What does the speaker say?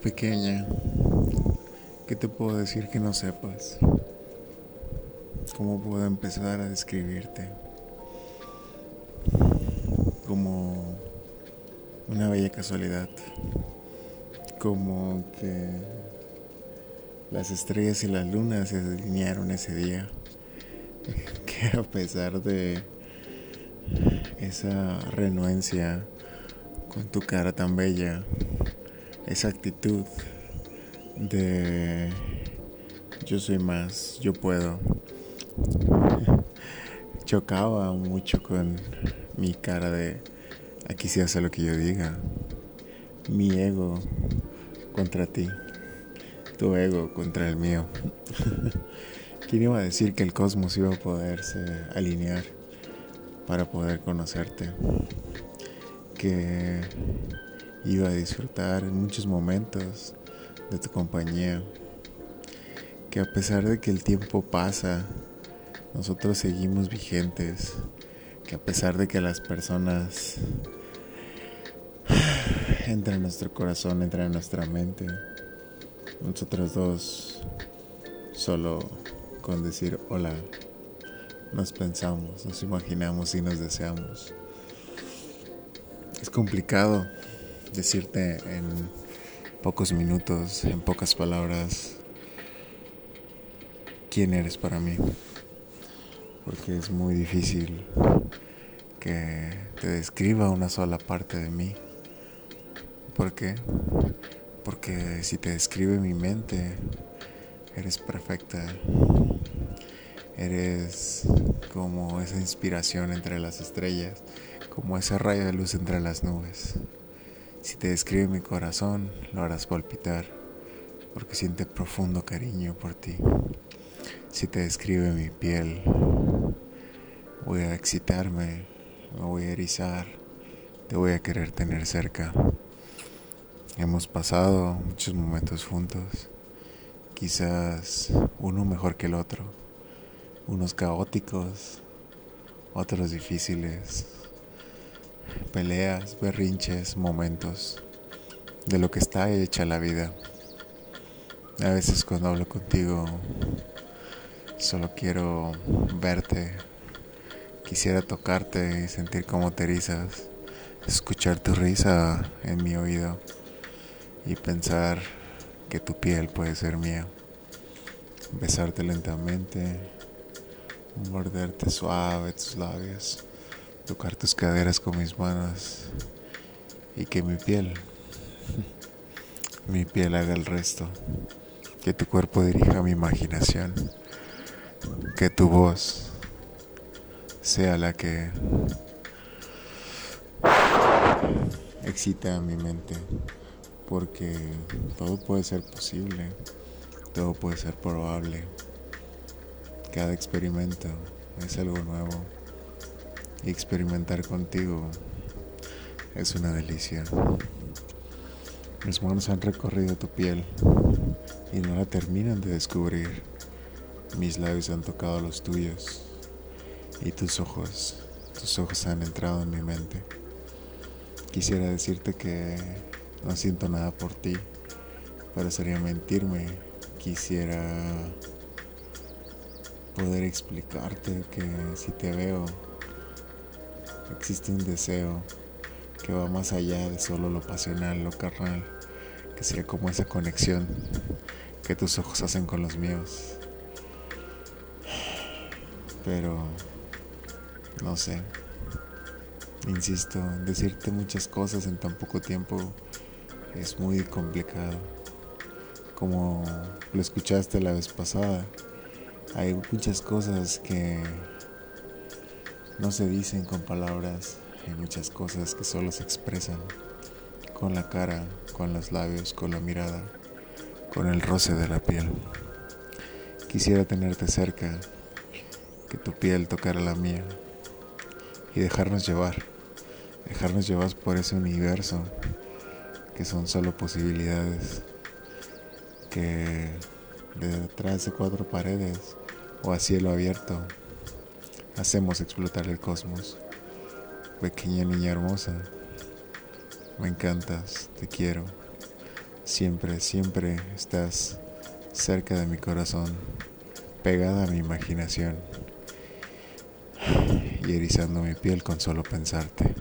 Pequeña, ¿qué te puedo decir que no sepas? ¿Cómo puedo empezar a describirte? Como una bella casualidad, como que las estrellas y las lunas se alinearon ese día, que a pesar de esa renuencia con tu cara tan bella, esa actitud de yo soy más, yo puedo, chocaba mucho con mi cara de aquí se hace lo que yo diga, mi ego contra ti, tu ego contra el mío. ¿Quién iba a decir que el cosmos iba a poderse alinear para poder conocerte? Que iba a disfrutar en muchos momentos de tu compañía. Que a pesar de que el tiempo pasa, nosotros seguimos vigentes. Que a pesar de que las personas entran en nuestro corazón, entran en nuestra mente, nosotros dos solo con decir hola nos pensamos, nos imaginamos y nos deseamos. Es complicado decirte en pocos minutos, en pocas palabras, quién eres para mí. Porque es muy difícil que te describa una sola parte de mí. ¿Por qué? Porque si te describe mi mente, eres perfecta. Eres como esa inspiración entre las estrellas, como ese rayo de luz entre las nubes. Si te describe mi corazón, lo harás palpitar, porque siente profundo cariño por ti. Si te describe mi piel, voy a excitarme, me voy a erizar, te voy a querer tener cerca. Hemos pasado muchos momentos juntos, quizás uno mejor que el otro, unos caóticos, otros difíciles, peleas, berrinches, momentos de lo que está hecha la vida. A veces cuando hablo contigo solo quiero verte, quisiera tocarte y sentir cómo te erizas, escuchar tu risa en mi oído y pensar que tu piel puede ser mía, besarte lentamente, morderte suave tus labios tocar tus caderas con mis manos y que mi piel, mi piel haga el resto, que tu cuerpo dirija mi imaginación, que tu voz sea la que excita a mi mente, porque todo puede ser posible, todo puede ser probable, cada experimento es algo nuevo y experimentar contigo es una delicia. Mis manos han recorrido tu piel y no la terminan de descubrir. Mis labios han tocado los tuyos y tus ojos, tus ojos han entrado en mi mente. Quisiera decirte que no siento nada por ti, pero sería mentirme. Quisiera poder explicarte que si te veo existe un deseo que va más allá de solo lo pasional, lo carnal, que sería como esa conexión que tus ojos hacen con los míos. Pero, no sé, insisto, decirte muchas cosas en tan poco tiempo es muy complicado. Como lo escuchaste la vez pasada, hay muchas cosas que no se dicen con palabras, hay muchas cosas que solo se expresan con la cara, con los labios, con la mirada, con el roce de la piel. Quisiera tenerte cerca, que tu piel tocara la mía y dejarnos llevar, dejarnos llevar por ese universo que son solo posibilidades, que detrás de cuatro paredes o a cielo abierto hacemos explotar el cosmos. Pequeña niña hermosa, me encantas, te quiero, Siempre, siempre estás cerca de mi corazón, pegada a mi imaginación y erizando mi piel con solo pensarte.